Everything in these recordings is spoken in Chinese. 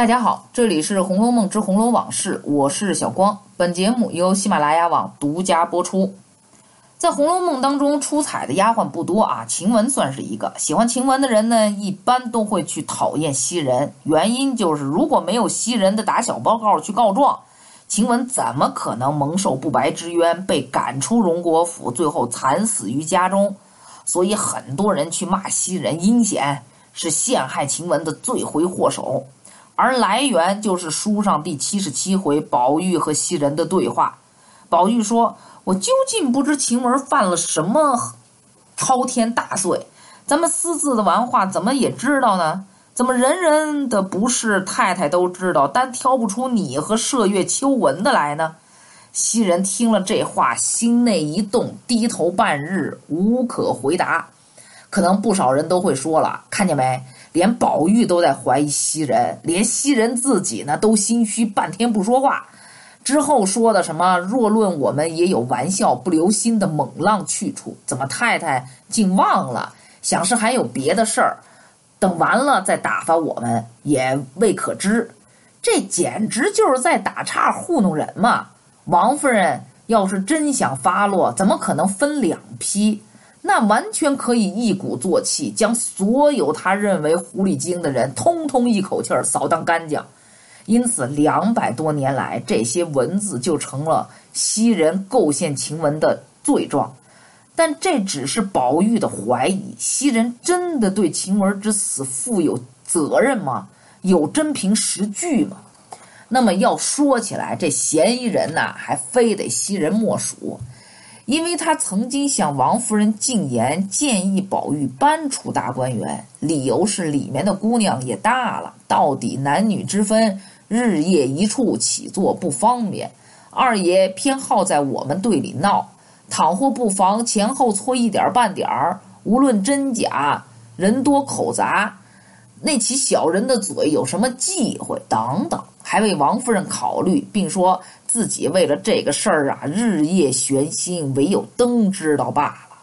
大家好，这里是《红楼梦之红楼往事》，我是小光。本节目由喜马拉雅网独家播出。在《红楼梦》当中出彩的丫鬟不多啊，晴雯算是一个。喜欢晴雯的人呢，一般都会去讨厌袭人，原因就是如果没有袭人的打小报告去告状，晴雯怎么可能蒙受不白之冤，被赶出荣国府，最后惨死于家中？所以很多人去骂袭人阴险，是陷害晴雯的罪魁祸首。而来源就是书上第七十七回宝玉和袭人的对话。宝玉说：“我究竟不知晴雯犯了什么滔天大罪，咱们私自的玩话怎么也知道呢？怎么人人的不是太太都知道，单挑不出你和麝月、秋纹的来呢？”袭人听了这话，心内一动，低头半日无可回答。可能不少人都会说了：“看见没？”连宝玉都在怀疑袭人，连袭人自己呢都心虚，半天不说话。之后说的什么？若论我们也有玩笑不留心的猛浪去处，怎么太太竟忘了？想是还有别的事儿，等完了再打发我们，也未可知。这简直就是在打岔糊弄人嘛！王夫人要是真想发落，怎么可能分两批？那完全可以一鼓作气，将所有他认为狐狸精的人，通通一口气儿扫荡干净。因此，两百多年来，这些文字就成了袭人构陷晴雯的罪状。但这只是宝玉的怀疑，袭人真的对晴雯之死负有责任吗？有真凭实据吗？那么要说起来，这嫌疑人呐，还非得袭人莫属。因为他曾经向王夫人进言，建议宝玉搬出大观园，理由是里面的姑娘也大了，到底男女之分，日夜一处起坐不方便。二爷偏好在我们队里闹，倘或不妨前后搓一点半点儿，无论真假，人多口杂，那起小人的嘴有什么忌讳等等，还为王夫人考虑，并说。自己为了这个事儿啊，日夜悬心，唯有灯知道罢了。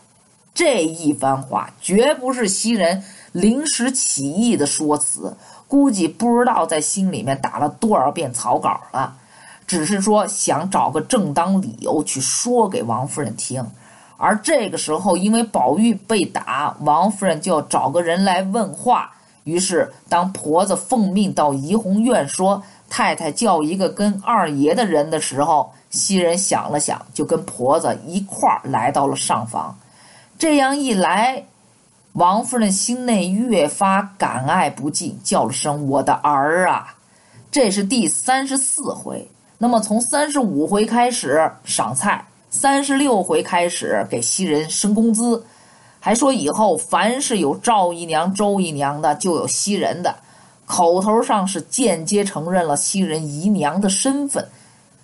这一番话绝不是袭人临时起意的说辞，估计不知道在心里面打了多少遍草稿了，只是说想找个正当理由去说给王夫人听。而这个时候，因为宝玉被打，王夫人就要找个人来问话。于是，当婆子奉命到怡红院说。太太叫一个跟二爷的人的时候，袭人想了想，就跟婆子一块儿来到了上房。这样一来，王夫人心内越发感爱不尽，叫了声“我的儿啊”。这是第三十四回。那么从三十五回开始赏菜，三十六回开始给袭人升工资，还说以后凡是有赵姨娘、周姨娘的，就有袭人的。口头上是间接承认了袭人姨娘的身份，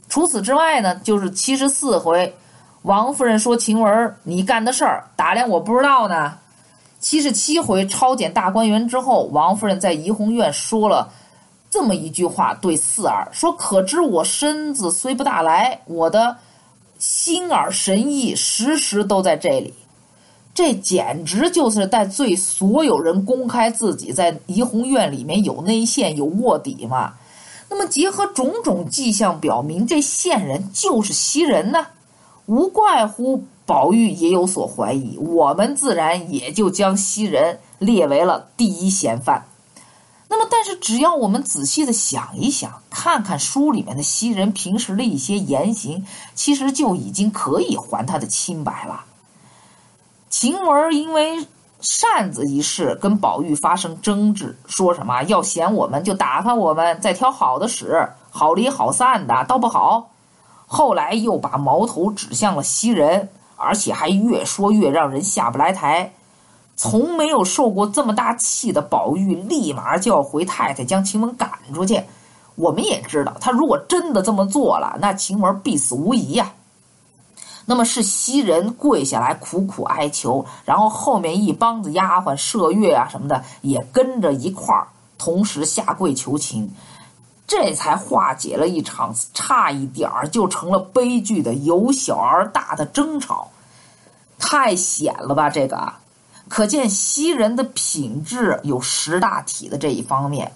除此之外呢，就是七十四回，王夫人说晴雯你干的事儿打量我不知道呢。七十七回抄检大观园之后，王夫人在怡红院说了这么一句话对四儿说：“可知我身子虽不大来，我的心耳神意时时都在这里。”这简直就是在对所有人公开自己在怡红院里面有内线、有卧底嘛？那么结合种种迹象表明，这线人就是袭人呢，无怪乎宝玉也有所怀疑。我们自然也就将袭人列为了第一嫌犯。那么，但是只要我们仔细的想一想，看看书里面的袭人平时的一些言行，其实就已经可以还他的清白了。晴雯因为扇子一事跟宝玉发生争执，说什么要嫌我们就打发我们，再挑好的使，好离好散的倒不好。后来又把矛头指向了袭人，而且还越说越让人下不来台。从没有受过这么大气的宝玉，立马就要回太太将晴雯赶出去。我们也知道，他如果真的这么做了，那晴雯必死无疑呀。那么是袭人跪下来苦苦哀求，然后后面一帮子丫鬟麝月啊什么的也跟着一块儿同时下跪求情，这才化解了一场差一点儿就成了悲剧的由小而大的争吵，太险了吧？这个，可见袭人的品质有识大体的这一方面。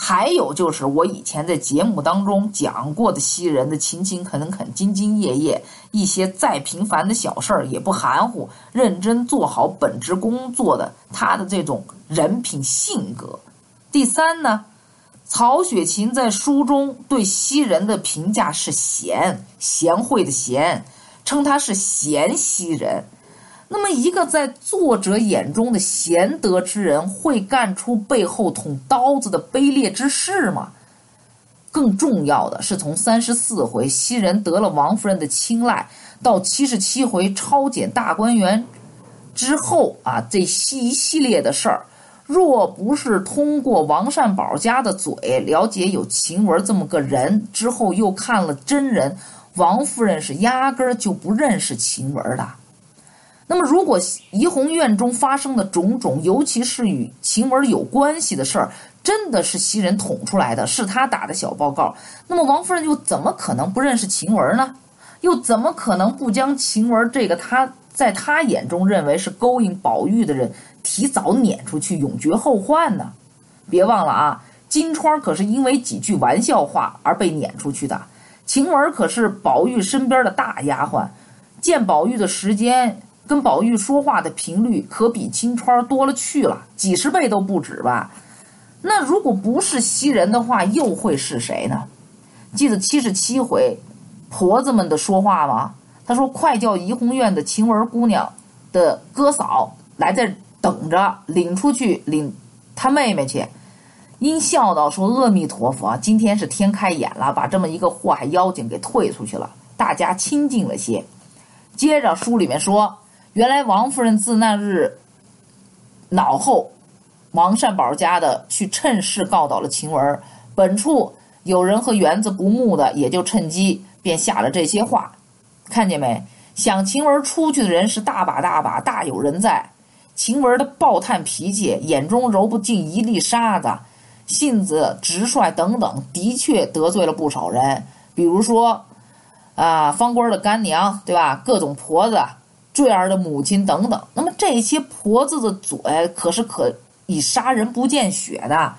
还有就是我以前在节目当中讲过的西人的勤勤恳恳、兢兢业业，一些再平凡的小事儿也不含糊，认真做好本职工作的他的这种人品性格。第三呢，曹雪芹在书中对西人的评价是贤，贤惠的贤，称他是贤西人。那么，一个在作者眼中的贤德之人，会干出背后捅刀子的卑劣之事吗？更重要的是，从三十四回袭人得了王夫人的青睐，到七十七回抄检大观园之后啊，这一系列的事儿，若不是通过王善宝家的嘴了解有晴雯这么个人，之后又看了真人，王夫人是压根儿就不认识晴雯的。那么，如果怡红院中发生的种种，尤其是与晴雯有关系的事儿，真的是袭人捅出来的，是他打的小报告，那么王夫人又怎么可能不认识晴雯呢？又怎么可能不将晴雯这个他在他眼中认为是勾引宝玉的人提早撵出去，永绝后患呢？别忘了啊，金钏儿可是因为几句玩笑话而被撵出去的，晴雯可是宝玉身边的大丫鬟，见宝玉的时间。跟宝玉说话的频率可比金钏多了去了，几十倍都不止吧？那如果不是袭人的话，又会是谁呢？记得七十七回婆子们的说话吗？他说：“快叫怡红院的晴雯姑娘的哥嫂来这等着，领出去领他妹妹去。”因笑道：“说阿弥陀佛，今天是天开眼了，把这么一个祸害妖精给退出去了，大家清静了些。”接着书里面说。原来王夫人自那日脑后，王善宝家的去趁势告倒了晴雯本处有人和园子不睦的，也就趁机便下了这些话。看见没？想晴雯出去的人是大把大把，大有人在。晴雯的暴炭脾气，眼中揉不进一粒沙子，性子直率等等，的确得罪了不少人。比如说啊，方官的干娘，对吧？各种婆子。坠儿的母亲等等，那么这些婆子的嘴可是可以杀人不见血的，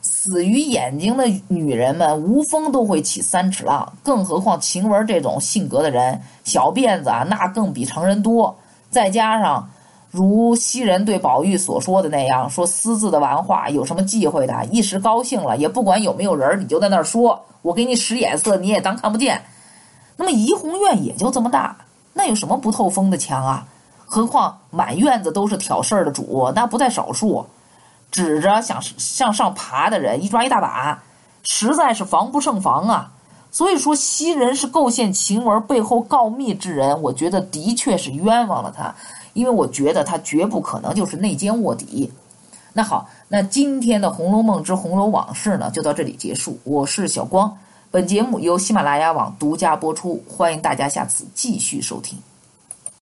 死于眼睛的女人们无风都会起三尺浪，更何况晴雯这种性格的人，小辫子啊那更比常人多。再加上如袭人对宝玉所说的那样，说私自的玩话有什么忌讳的？一时高兴了，也不管有没有人，你就在那儿说，我给你使眼色，你也当看不见。那么怡红院也就这么大。那有什么不透风的墙啊？何况满院子都是挑事儿的主，那不在少数。指着想向上爬的人，一抓一大把，实在是防不胜防啊。所以说，袭人是构陷晴雯背后告密之人，我觉得的确是冤枉了他，因为我觉得他绝不可能就是内奸卧底。那好，那今天的《红楼梦之红楼往事》呢，就到这里结束。我是小光。本节目由喜马拉雅网独家播出，欢迎大家下次继续收听。